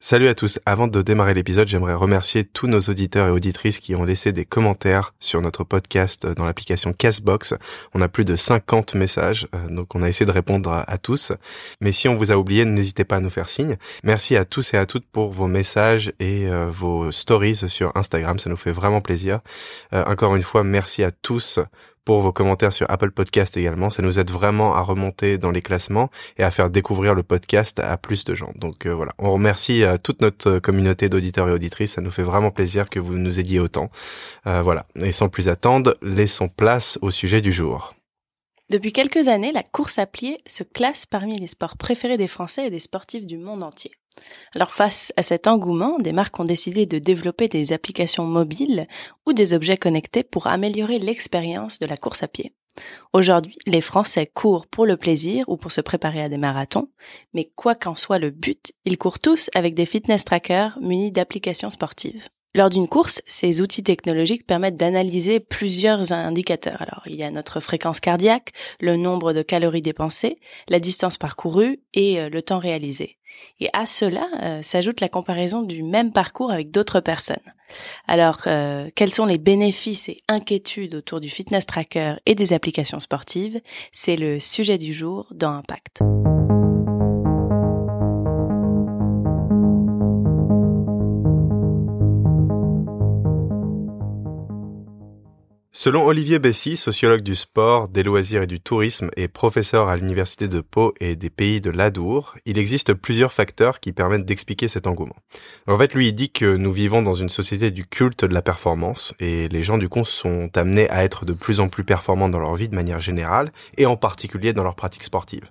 Salut à tous. Avant de démarrer l'épisode, j'aimerais remercier tous nos auditeurs et auditrices qui ont laissé des commentaires sur notre podcast dans l'application Castbox. On a plus de 50 messages, euh, donc on a essayé de répondre à, tous. Mais si on vous a oublié, n'hésitez pas à nous faire signe. Merci à tous et à toutes pour vos messages et euh, vos stories sur Instagram. Ça nous fait vraiment plaisir. Euh, encore une fois, merci à tous pour vos commentaires sur Apple Podcast également. Ça nous aide vraiment à remonter dans les classements et à faire découvrir le podcast à plus de gens. Donc euh, voilà, on remercie euh, toute notre communauté d'auditeurs et auditrices. Ça nous fait vraiment plaisir que vous nous aidiez autant. Euh, voilà, et sans plus attendre, laissons place au sujet du jour. Depuis quelques années, la course à pied se classe parmi les sports préférés des Français et des sportifs du monde entier. Alors face à cet engouement, des marques ont décidé de développer des applications mobiles ou des objets connectés pour améliorer l'expérience de la course à pied. Aujourd'hui, les Français courent pour le plaisir ou pour se préparer à des marathons, mais quoi qu'en soit le but, ils courent tous avec des fitness trackers munis d'applications sportives. Lors d'une course, ces outils technologiques permettent d'analyser plusieurs indicateurs. Alors, il y a notre fréquence cardiaque, le nombre de calories dépensées, la distance parcourue et euh, le temps réalisé. Et à cela euh, s'ajoute la comparaison du même parcours avec d'autres personnes. Alors, euh, quels sont les bénéfices et inquiétudes autour du fitness tracker et des applications sportives? C'est le sujet du jour dans Impact. Selon Olivier Bessy, sociologue du sport, des loisirs et du tourisme et professeur à l'université de Pau et des pays de l'Adour, il existe plusieurs facteurs qui permettent d'expliquer cet engouement. En fait, lui, il dit que nous vivons dans une société du culte de la performance et les gens du coup sont amenés à être de plus en plus performants dans leur vie de manière générale et en particulier dans leurs pratiques sportives.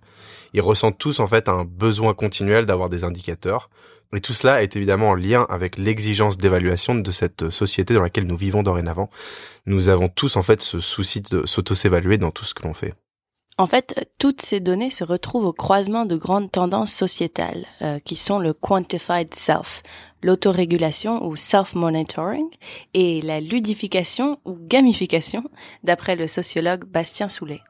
Ils ressentent tous en fait un besoin continuel d'avoir des indicateurs, et tout cela est évidemment en lien avec l'exigence d'évaluation de cette société dans laquelle nous vivons dorénavant. Nous avons tous en fait ce souci de s'auto-s'évaluer dans tout ce que l'on fait. En fait, toutes ces données se retrouvent au croisement de grandes tendances sociétales, euh, qui sont le quantified self, l'autorégulation ou self-monitoring, et la ludification ou gamification, d'après le sociologue Bastien Soulet.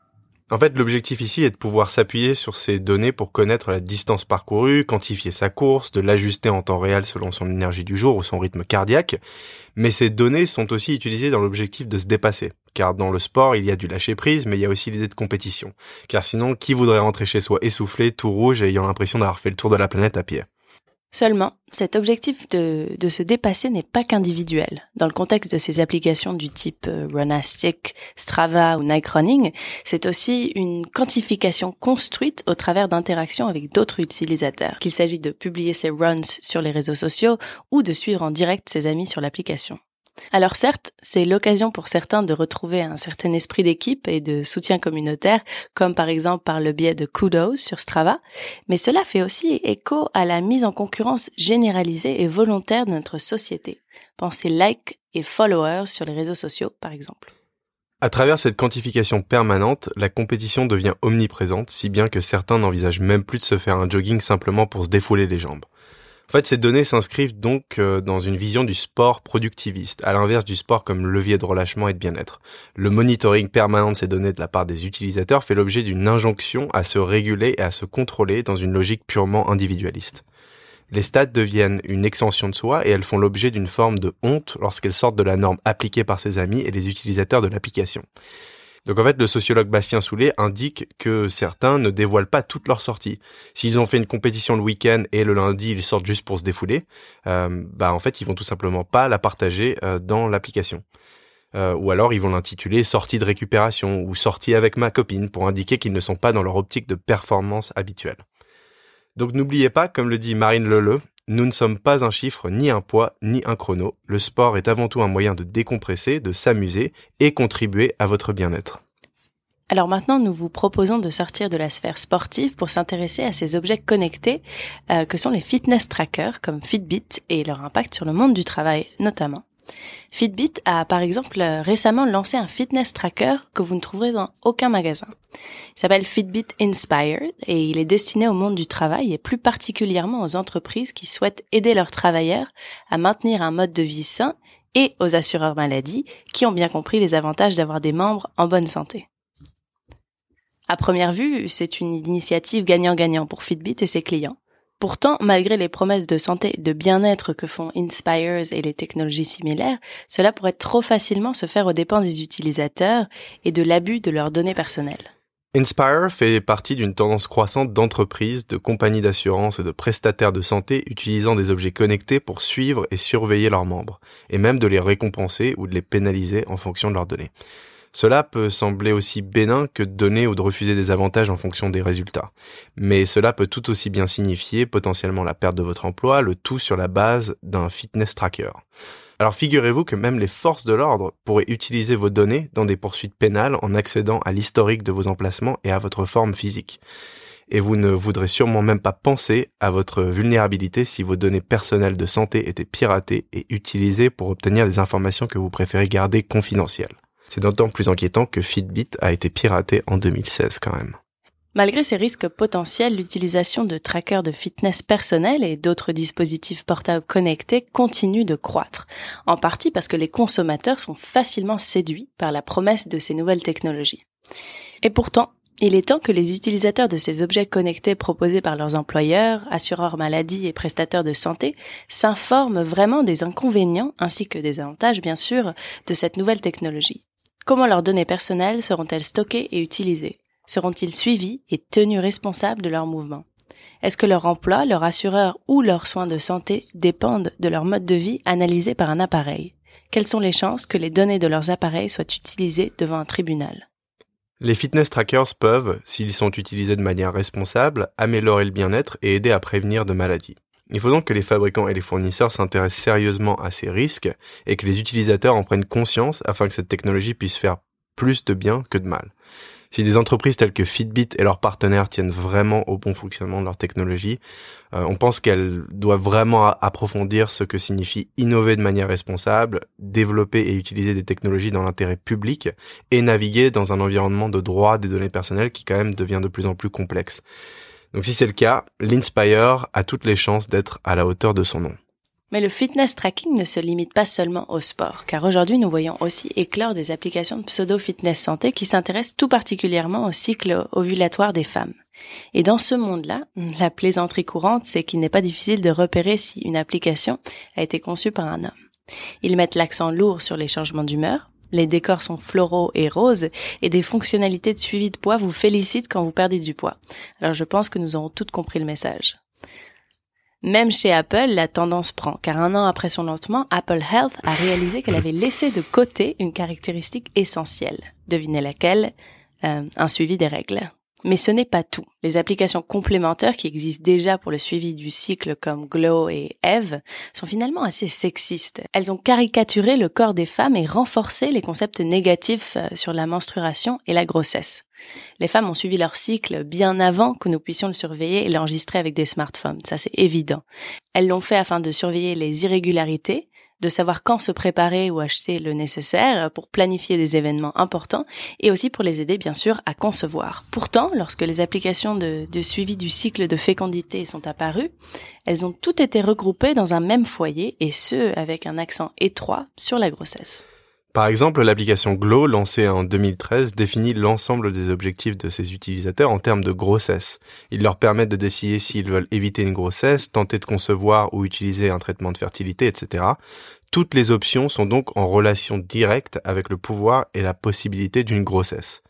En fait, l'objectif ici est de pouvoir s'appuyer sur ces données pour connaître la distance parcourue, quantifier sa course, de l'ajuster en temps réel selon son énergie du jour ou son rythme cardiaque. Mais ces données sont aussi utilisées dans l'objectif de se dépasser. Car dans le sport, il y a du lâcher prise, mais il y a aussi l'idée de compétition. Car sinon, qui voudrait rentrer chez soi essoufflé, tout rouge et ayant l'impression d'avoir fait le tour de la planète à pied? Seulement, cet objectif de, de se dépasser n'est pas qu'individuel. Dans le contexte de ces applications du type euh, Runastic, Strava ou Nike Running, c'est aussi une quantification construite au travers d'interactions avec d'autres utilisateurs, qu'il s'agit de publier ses runs sur les réseaux sociaux ou de suivre en direct ses amis sur l'application. Alors certes, c'est l'occasion pour certains de retrouver un certain esprit d'équipe et de soutien communautaire, comme par exemple par le biais de Kudos sur Strava, mais cela fait aussi écho à la mise en concurrence généralisée et volontaire de notre société. Pensez like et followers sur les réseaux sociaux, par exemple. À travers cette quantification permanente, la compétition devient omniprésente, si bien que certains n'envisagent même plus de se faire un jogging simplement pour se défouler les jambes. En fait, ces données s'inscrivent donc euh, dans une vision du sport productiviste, à l'inverse du sport comme levier de relâchement et de bien-être. Le monitoring permanent de ces données de la part des utilisateurs fait l'objet d'une injonction à se réguler et à se contrôler dans une logique purement individualiste. Les stats deviennent une extension de soi et elles font l'objet d'une forme de honte lorsqu'elles sortent de la norme appliquée par ses amis et les utilisateurs de l'application. Donc en fait, le sociologue Bastien Soulet indique que certains ne dévoilent pas toutes leurs sorties. S'ils ont fait une compétition le week-end et le lundi ils sortent juste pour se défouler, euh, bah en fait ils vont tout simplement pas la partager euh, dans l'application. Euh, ou alors ils vont l'intituler sortie de récupération ou sortie avec ma copine pour indiquer qu'ils ne sont pas dans leur optique de performance habituelle. Donc n'oubliez pas, comme le dit Marine Leleu, nous ne sommes pas un chiffre, ni un poids, ni un chrono. Le sport est avant tout un moyen de décompresser, de s'amuser et contribuer à votre bien-être. Alors maintenant, nous vous proposons de sortir de la sphère sportive pour s'intéresser à ces objets connectés euh, que sont les fitness trackers comme Fitbit et leur impact sur le monde du travail notamment. Fitbit a par exemple récemment lancé un fitness tracker que vous ne trouverez dans aucun magasin. Il s'appelle Fitbit Inspired et il est destiné au monde du travail et plus particulièrement aux entreprises qui souhaitent aider leurs travailleurs à maintenir un mode de vie sain et aux assureurs maladie qui ont bien compris les avantages d'avoir des membres en bonne santé. À première vue, c'est une initiative gagnant-gagnant pour Fitbit et ses clients. Pourtant, malgré les promesses de santé et de bien-être que font Inspires et les technologies similaires, cela pourrait trop facilement se faire aux dépens des utilisateurs et de l'abus de leurs données personnelles. Inspire fait partie d'une tendance croissante d'entreprises, de compagnies d'assurance et de prestataires de santé utilisant des objets connectés pour suivre et surveiller leurs membres, et même de les récompenser ou de les pénaliser en fonction de leurs données. Cela peut sembler aussi bénin que de donner ou de refuser des avantages en fonction des résultats. Mais cela peut tout aussi bien signifier potentiellement la perte de votre emploi, le tout sur la base d'un fitness tracker. Alors figurez-vous que même les forces de l'ordre pourraient utiliser vos données dans des poursuites pénales en accédant à l'historique de vos emplacements et à votre forme physique. Et vous ne voudrez sûrement même pas penser à votre vulnérabilité si vos données personnelles de santé étaient piratées et utilisées pour obtenir des informations que vous préférez garder confidentielles. C'est d'autant plus inquiétant que Fitbit a été piraté en 2016 quand même. Malgré ces risques potentiels, l'utilisation de trackers de fitness personnel et d'autres dispositifs portables connectés continue de croître, en partie parce que les consommateurs sont facilement séduits par la promesse de ces nouvelles technologies. Et pourtant, il est temps que les utilisateurs de ces objets connectés proposés par leurs employeurs, assureurs maladie et prestataires de santé s'informent vraiment des inconvénients ainsi que des avantages bien sûr de cette nouvelle technologie. Comment leurs données personnelles seront-elles stockées et utilisées? Seront-ils suivis et tenus responsables de leurs mouvements? Est-ce que leur emploi, leur assureur ou leurs soins de santé dépendent de leur mode de vie analysé par un appareil? Quelles sont les chances que les données de leurs appareils soient utilisées devant un tribunal? Les fitness trackers peuvent, s'ils sont utilisés de manière responsable, améliorer le bien-être et aider à prévenir de maladies. Il faut donc que les fabricants et les fournisseurs s'intéressent sérieusement à ces risques et que les utilisateurs en prennent conscience afin que cette technologie puisse faire plus de bien que de mal. Si des entreprises telles que Fitbit et leurs partenaires tiennent vraiment au bon fonctionnement de leur technologie, euh, on pense qu'elles doivent vraiment approfondir ce que signifie innover de manière responsable, développer et utiliser des technologies dans l'intérêt public et naviguer dans un environnement de droit des données personnelles qui quand même devient de plus en plus complexe. Donc si c'est le cas, l'Inspire a toutes les chances d'être à la hauteur de son nom. Mais le fitness tracking ne se limite pas seulement au sport, car aujourd'hui nous voyons aussi éclore des applications de pseudo-fitness santé qui s'intéressent tout particulièrement au cycle ovulatoire des femmes. Et dans ce monde-là, la plaisanterie courante, c'est qu'il n'est pas difficile de repérer si une application a été conçue par un homme. Ils mettent l'accent lourd sur les changements d'humeur, les décors sont floraux et roses et des fonctionnalités de suivi de poids vous félicitent quand vous perdez du poids. Alors je pense que nous aurons toutes compris le message. Même chez Apple, la tendance prend, car un an après son lancement, Apple Health a réalisé qu'elle avait laissé de côté une caractéristique essentielle. Devinez laquelle? Euh, Un suivi des règles. Mais ce n'est pas tout. Les applications complémentaires qui existent déjà pour le suivi du cycle comme Glow et Eve sont finalement assez sexistes. Elles ont caricaturé le corps des femmes et renforcé les concepts négatifs euh, sur la menstruation et la grossesse. Les femmes ont suivi leur cycle bien avant que nous puissions le surveiller et l'enregistrer avec des smartphones, ça c'est évident. Elles l'ont fait afin de surveiller les irrégularités, de savoir quand se préparer ou acheter le nécessaire pour planifier des événements importants et aussi pour les aider bien sûr à concevoir. Pourtant, lorsque les applications de, suivi du cycle de fécondité sont apparues, elles ont toutes été regroupées dans un même foyer et ce avec un accent étroit sur la grossesse. Par exemple, l'application Glow, lancée en 2013, définit l'ensemble des objectifs de ses utilisateurs en termes de grossesse. Ils leur permettent de décider s'ils veulent éviter une grossesse, tenter de concevoir ou utiliser un traitement de fertilité, etc. Toutes les options sont donc en relation directe avec le pouvoir et la possibilité d'une grossesse.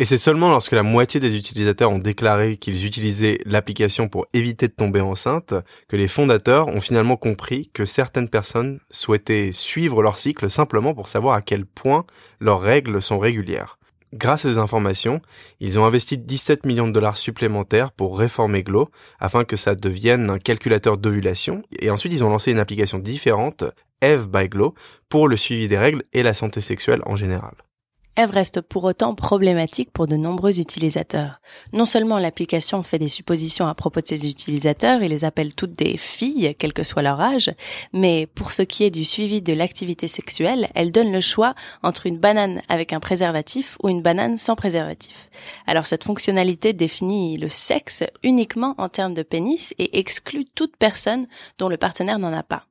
Et c'est seulement lorsque la moitié des utilisateurs ont déclaré qu'ils utilisaient l'application pour éviter de tomber enceinte que les fondateurs ont finalement compris que certaines personnes souhaitaient suivre leur cycle simplement pour savoir à quel point leurs règles sont régulières. Grâce à ces informations, ils ont investi 17 millions de dollars supplémentaires pour réformer Glow afin que ça devienne un calculateur d'ovulation et ensuite ils ont lancé une application différente, Eve by Glow, pour le suivi des règles et la santé sexuelle en général. Eve reste pour autant problématique pour de nombreux utilisateurs. Non seulement l'application fait des suppositions à propos de ses utilisateurs et les appelle toutes des filles, quel que soit leur âge, mais pour ce qui est du suivi de l'activité sexuelle, elle donne le choix entre une banane avec un préservatif ou une banane sans préservatif. Alors cette fonctionnalité définit le sexe uniquement en termes de pénis et exclut toute personne dont le partenaire n'en a pas.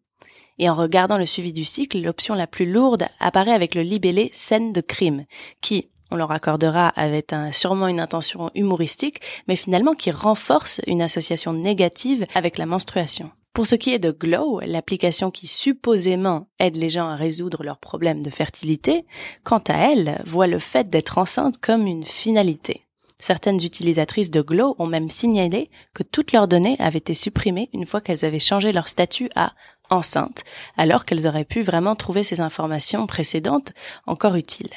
Et en regardant le suivi du cycle, l'option la plus lourde apparaît avec le libellé scène de crime, qui, on leur accordera avec un, sûrement une intention humoristique, mais finalement qui renforce une association négative avec la menstruation. Pour ce qui est de Glow, l'application qui supposément aide les gens à résoudre leurs problèmes de fertilité, quant à elle, voit le fait d'être enceinte comme une finalité. Certaines utilisatrices de Glow ont même signalé que toutes leurs données avaient été supprimées une fois qu'elles avaient changé leur statut à enceinte, alors qu'elles auraient pu vraiment trouver ces informations précédentes encore utiles.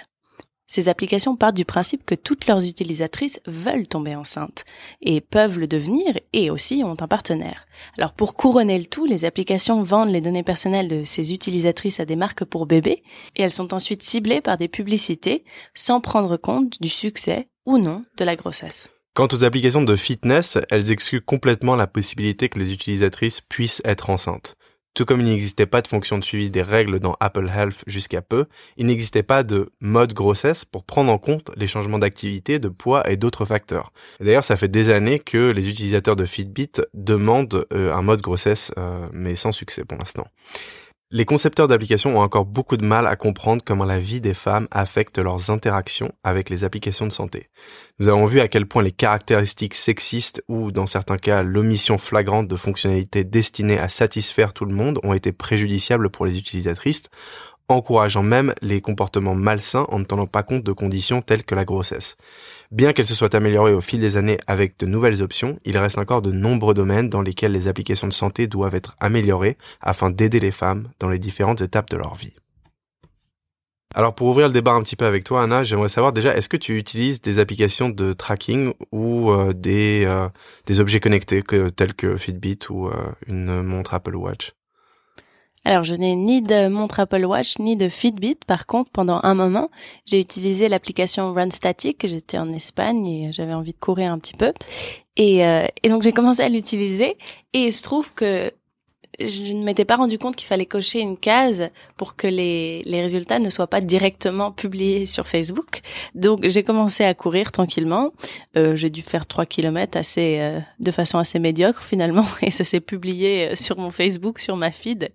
Ces applications partent du principe que toutes leurs utilisatrices veulent tomber enceintes et peuvent le devenir et aussi ont un partenaire. Alors pour couronner le tout, les applications vendent les données personnelles de ces utilisatrices à des marques pour bébés et elles sont ensuite ciblées par des publicités sans prendre compte du succès ou non de la grossesse. Quant aux applications de fitness, elles excluent complètement la possibilité que les utilisatrices puissent être enceintes. Tout comme il n'existait pas de fonction de suivi des règles dans Apple Health jusqu'à peu, il n'existait pas de mode grossesse pour prendre en compte les changements d'activité, de poids et d'autres facteurs. D'ailleurs, ça fait des années que les utilisateurs de Fitbit demandent euh, un mode grossesse, euh, mais sans succès pour l'instant. Les concepteurs d'applications ont encore beaucoup de mal à comprendre comment la vie des femmes affecte leurs interactions avec les applications de santé. Nous avons vu à quel point les caractéristiques sexistes ou, dans certains cas, l'omission flagrante de fonctionnalités destinées à satisfaire tout le monde ont été préjudiciables pour les utilisatrices, encourageant même les comportements malsains en ne tenant pas compte de conditions telles que la grossesse. Bien qu'elle se soit améliorée au fil des années avec de nouvelles options, il reste encore de nombreux domaines dans lesquels les applications de santé doivent être améliorées afin d'aider les femmes dans les différentes étapes de leur vie. Alors pour ouvrir le débat un petit peu avec toi Anna, j'aimerais savoir déjà est-ce que tu utilises des applications de tracking ou euh, des, euh, des objets connectés tels que Fitbit ou euh, une montre Apple Watch? Alors, je n'ai ni de montre Apple Watch ni de Fitbit. Par contre, pendant un moment, j'ai utilisé l'application Run Static. J'étais en Espagne et j'avais envie de courir un petit peu. Et, euh, et donc, j'ai commencé à l'utiliser. Et il se trouve que je ne m'étais pas rendu compte qu'il fallait cocher une case pour que les, les résultats ne soient pas directement publiés sur Facebook. Donc j'ai commencé à courir tranquillement. Euh, j'ai dû faire trois kilomètres assez euh, de façon assez médiocre finalement et ça s'est publié sur mon Facebook, sur ma feed.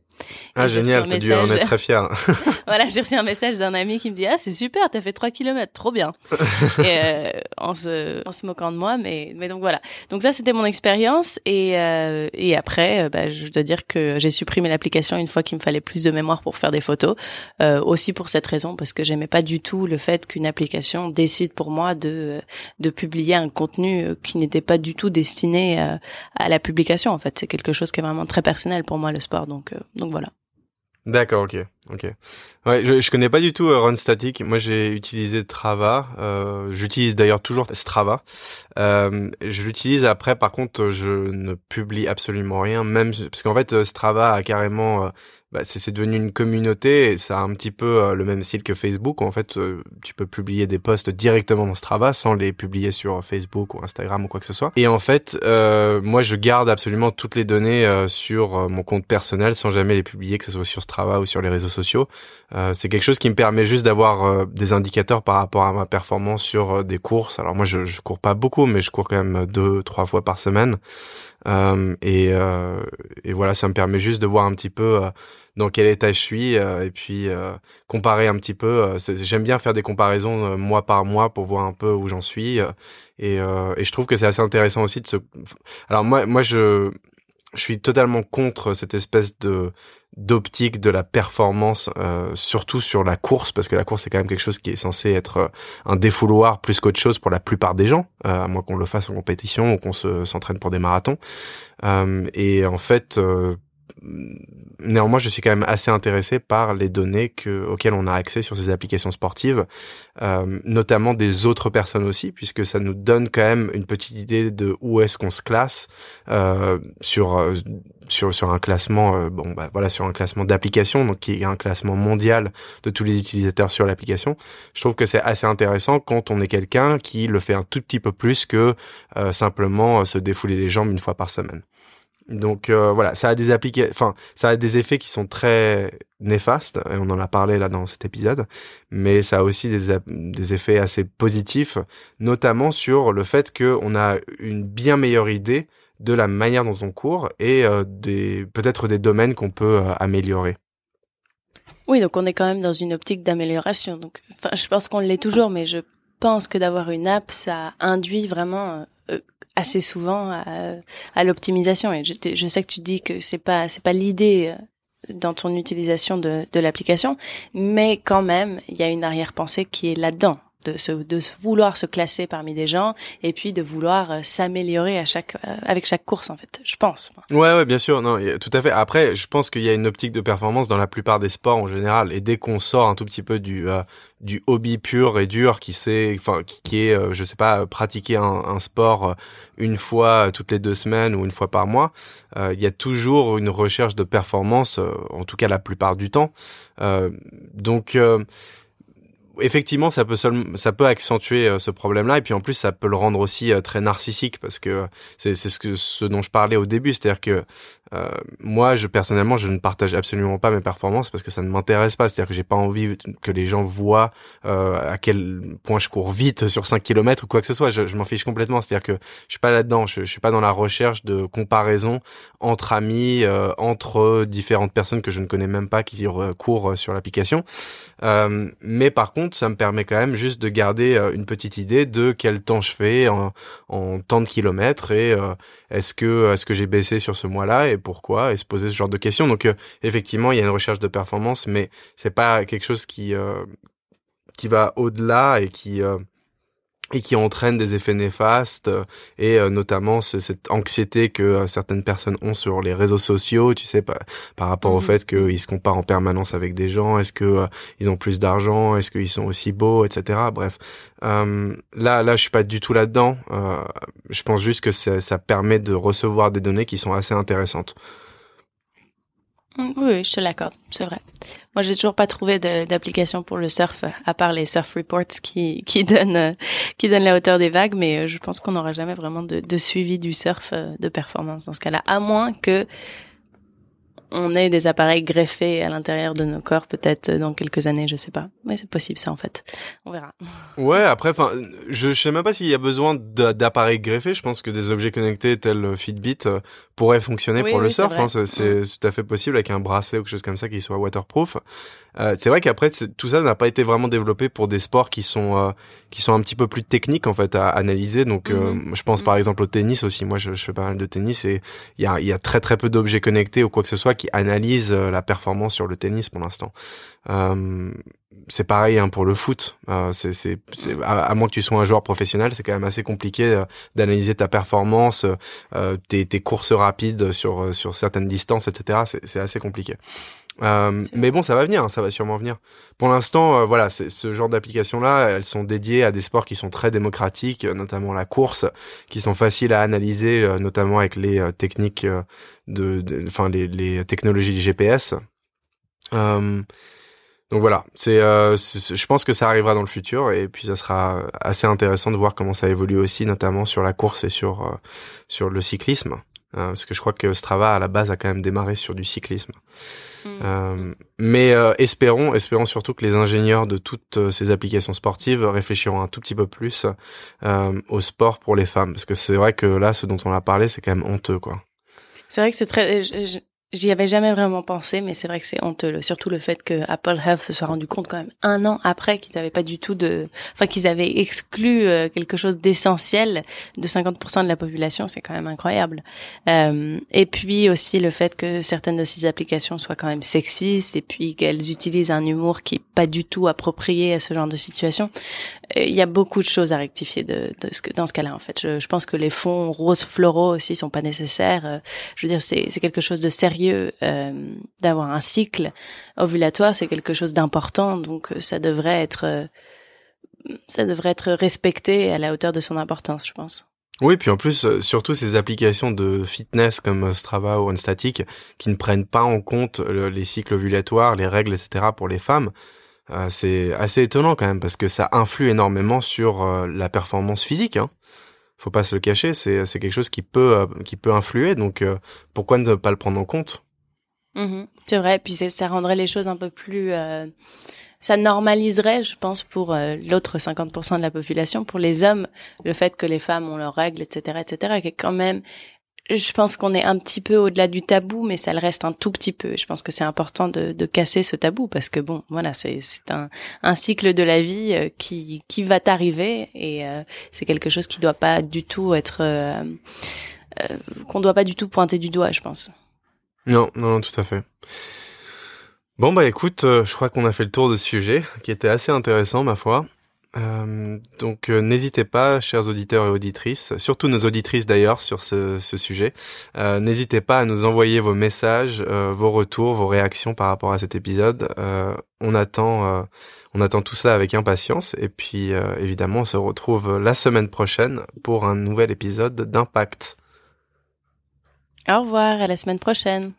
Ah, génial, t'as dû en être très fier. voilà, j'ai reçu un message d'un ami qui me dit Ah, c'est super, t'as fait 3 km, trop bien. et, euh, en, se, en se moquant de moi, mais, mais donc voilà. Donc, ça, c'était mon expérience. Et, euh, et après, euh, bah, je dois dire que j'ai supprimé l'application une fois qu'il me fallait plus de mémoire pour faire des photos. Euh, aussi pour cette raison, parce que j'aimais pas du tout le fait qu'une application décide pour moi de, de publier un contenu qui n'était pas du tout destiné à, à la publication. En fait, c'est quelque chose qui est vraiment très personnel pour moi, le sport. Donc, donc voilà. D'accord, ok, ok. Ouais, je, je connais pas du tout euh, Run Static. Moi, j'ai utilisé Strava. Euh, J'utilise d'ailleurs toujours Strava. Euh, je l'utilise après. Par contre, je ne publie absolument rien, même parce qu'en fait, Strava a carrément bah, c'est devenu une communauté et ça a un petit peu euh, le même style que Facebook. en fait, euh, tu peux publier des posts directement dans Strava sans les publier sur Facebook ou Instagram ou quoi que ce soit. Et en fait, euh, moi, je garde absolument toutes les données sur mon compte personnel sans jamais les publier, que ce soit sur Strava ou sur les réseaux sociaux. c'est quelque chose qui me permet juste d'avoir des indicateurs par rapport à ma performance sur des courses. Alors moi, je, je cours pas beaucoup, mais je cours quand même deux, trois fois par semaine. Et, et voilà, ça me permet juste de voir un petit peu dans quel état je suis euh, et puis euh, comparer un petit peu. Euh, j'aime bien faire des comparaisons mois par mois pour voir un peu où j'en suis et, et je trouve que c'est assez intéressant aussi de se. Alors moi, moi je je suis totalement contre cette espèce de d'optique de la performance, surtout sur la course, parce que la course c'est quand même quelque chose qui est censé être un défouloir plus qu'autre chose pour la plupart des gens, à moins qu'on le fasse en compétition ou qu'on se s'entraîne pour des marathons. et en fait, néanmoins, je suis quand même assez intéressé par les données que, auxquelles on a accès sur ces applications sportives, euh, notamment des autres personnes aussi, puisque ça nous donne quand même une petite idée de où est-ce qu'on se classe euh, sur euh, sur un classement euh, bon bah voilà sur un classement d'application donc qui est un classement mondial de tous les utilisateurs sur l'application. Je trouve que c'est assez intéressant quand on est quelqu'un qui le fait un tout petit peu plus que simplement se défouler les jambes une fois par semaine. Donc euh, voilà, ça a des enfin ça a des effets qui sont très néfastes et on en a parlé là dans cet épisode, mais ça a aussi des, des effets assez positifs, notamment sur le fait qu'on a une bien meilleure idée de la manière dont on court et euh, des peut-être des domaines qu'on peut euh, améliorer. Oui, donc on est quand même dans une optique d'amélioration. Donc, je pense qu'on l'est toujours, mais je pense que d'avoir une app, ça induit vraiment assez souvent à, à l'optimisation. Et je, je, sais que tu dis que c'est pas c'est pas l'idée dans ton utilisation de, de l'application, mais quand même, il y a une arrière-pensée qui est là-dedans de, vouloir se classer parmi des gens et puis de vouloir euh, s'améliorer euh, avec chaque course en fait je pense ouais bien sûr. Non tout à fait. Après je pense qu'il y a une optique de performance dans la plupart des sports en général. Et dès qu'on sort un tout petit peu du euh, hobby pur et dur qui sait enfin qui, est je sais pas pratiquer un, sport une fois toutes les deux semaines ou une fois par mois il y a toujours une recherche de performance en tout cas la plupart du temps. Donc effectivement, ça peut ça peut accentuer euh, ce problème-là, et puis en plus, ça peut le rendre aussi euh, très narcissique parce que c'est ce dont je parlais au début, c'est-à-dire que euh, moi, je personnellement, je ne partage absolument pas mes performances parce que ça ne m'intéresse pas. C'est-à-dire que j'ai pas envie que les gens voient euh, à quel point je cours vite sur 5 km ou quoi que ce soit. Je, m'en fiche complètement. C'est-à-dire que je suis pas là-dedans. Je, je suis pas dans la recherche de comparaison entre amis, euh, entre différentes personnes que je ne connais même pas qui courent sur l'application. Euh, mais par contre, ça me permet quand même juste de garder une petite idée de quel temps je fais en, en temps de kilomètres et est-ce que est-ce que j'ai baissé sur ce mois-là et pourquoi et se poser ce genre de questions. Donc euh, effectivement, il y a une recherche de performance, mais c'est pas quelque chose qui euh, qui va au-delà et qui euh, et qui entraîne des effets néfastes et notamment cette anxiété que certaines personnes ont sur les réseaux sociaux, tu sais, par, par rapport au mmh fait qu'ils se comparent en permanence avec des gens, est-ce que ils ont plus d'argent, est-ce qu'ils sont aussi beaux, etc. Bref, euh, là, là, je suis pas du tout là-dedans. Euh, je pense juste que ça, ça permet de recevoir des données qui sont assez intéressantes. Oui, je te l'accorde, c'est vrai. Moi, j'ai toujours pas trouvé d'application pour le surf, à part les surf reports qui qui donnent qui donnent la hauteur des vagues, mais euh, je pense qu'on n'aura jamais vraiment de, de, suivi du surf de performance dans ce cas-là, à moins que on ait des appareils greffés à l'intérieur de nos corps, peut-être dans quelques années, je sais pas. Mais c'est possible ça en fait. On verra. Ouais, après, enfin, je, sais même pas s'il y a besoin d'appareils greffés. Je pense que des objets connectés tels Fitbit euh, pourraient fonctionner pour le surf. Hein. c'est mm. tout à fait possible avec un bracelet ou quelque chose comme ça qui soit waterproof. Euh, c'est vrai qu'après tout ça n'a pas été vraiment développé pour des sports qui sont euh, qui sont un petit peu plus techniques en fait à analyser. Donc euh, mm-hmm. je pense par mm. exemple au tennis aussi. Moi je, je, fais pas mal de tennis et il y a, y a très très peu d'objets connectés ou quoi que ce soit qui analysent la performance sur le tennis pour l'instant. c'est pareil hein, pour le foot. c'est c'est à, moins que tu sois un joueur professionnel, c'est quand même assez compliqué d'analyser ta performance, tes, tes courses rapides sur sur certaines distances, etc. C'est assez compliqué. Euh, mais bon, ça va venir, hein, ça va sûrement venir. Pour l'instant, euh, voilà, ce genre d'applications-là, elles sont dédiées à des sports qui sont très démocratiques, notamment la course, qui sont faciles à analyser, euh, notamment avec les techniques de, enfin les, les, technologies du GPS. donc voilà, c'est, je pense que ça arrivera dans le futur et puis ça sera assez intéressant de voir comment ça évolue aussi, notamment sur la course et sur sur le cyclisme. Euh, parce que je crois que Strava à la base a quand même démarré sur du cyclisme. Hmm. Euh, mais euh, espérons, espérons surtout que les ingénieurs de toutes ces applications sportives réfléchiront un tout petit peu plus au sport pour les femmes, parce que c'est vrai que là, ce dont on a parlé, c'est quand même honteux, quoi. C'est vrai que c'est très. J'y avais jamais vraiment pensé, mais c'est vrai que c'est honteux. Surtout le fait que Apple Health se soit rendu compte quand même un an après qu'ils n'avaient pas du tout de, enfin qu'ils avaient exclu euh, quelque chose d'essentiel de 50% de la population, c'est quand même incroyable. Euh, et puis aussi le fait que certaines de ces applications soient quand même sexistes et puis qu'elles utilisent un humour qui est pas du tout approprié à ce genre de situation. Euh, il y a beaucoup de choses à rectifier de, de ce, dans ce cas-là en fait. Je, pense que les fonds roses floraux aussi sont pas nécessaires. Je veux dire, c'est quelque chose de sérieux euh, d'avoir un cycle ovulatoire, c'est quelque chose d'important, donc euh, ça devrait être euh, ça devrait être respecté à la hauteur de son importance, je pense. Oui, puis en plus, surtout ces applications de fitness comme Strava ou OneStatic qui ne prennent pas en compte les cycles ovulatoires, les règles, etc. pour les femmes, c'est assez étonnant quand même parce que ça influe énormément sur la performance physique. Hein faut pas se le cacher, c'est quelque chose qui peut euh, qui peut influer. Donc euh, pourquoi ne pas le prendre en compte? Mm-hmm. C'est vrai, puis ça rendrait les choses un peu plus euh, ça normaliserait, je pense, pour l'autre 50% de la population, pour les hommes, le fait que les femmes ont leurs règles, etc., etc., qui est quand même je pense qu'on est un petit peu au-delà du tabou, mais ça le reste un tout petit peu. Je pense que c'est important de, de, casser ce tabou parce que bon, voilà, c'est un, un cycle de la vie euh, qui qui va t'arriver et euh, c'est quelque chose qui doit pas du tout être euh, qu'on doit pas du tout pointer du doigt, je pense. Non, non, non tout à fait. Bon bah écoute, je crois qu'on a fait le tour de ce sujet qui était assez intéressant ma foi. Euh, donc euh, n'hésitez pas, chers auditeurs et auditrices, surtout nos auditrices d'ailleurs sur ce, sujet, euh, n'hésitez pas à nous envoyer vos messages, vos retours, vos réactions par rapport à cet épisode. on attend, on attend tout cela avec impatience et puis évidemment on se retrouve la semaine prochaine pour un nouvel épisode d'Impact. Au revoir, à la semaine prochaine.